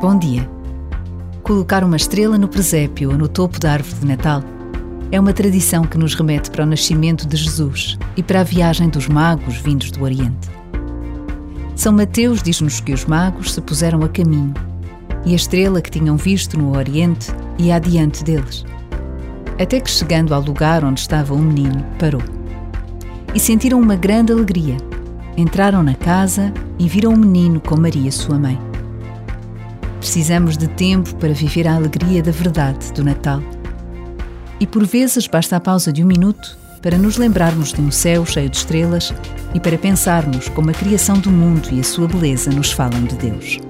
Bom dia. Colocar uma estrela no presépio ou no topo da árvore de Natal é uma tradição que nos remete para o nascimento de Jesus e para a viagem dos magos vindos do Oriente. São Mateus diz-nos que os magos se puseram a caminho e a estrela que tinham visto no Oriente ia adiante deles, até que chegando ao lugar onde estava o menino, parou. E sentiram uma grande alegria. Entraram na casa e viram o menino com Maria, sua mãe. Precisamos de tempo para viver a alegria da verdade do Natal. E por vezes basta a pausa de um minuto para nos lembrarmos de um céu cheio de estrelas e para pensarmos como a criação do mundo e a sua beleza nos falam de Deus.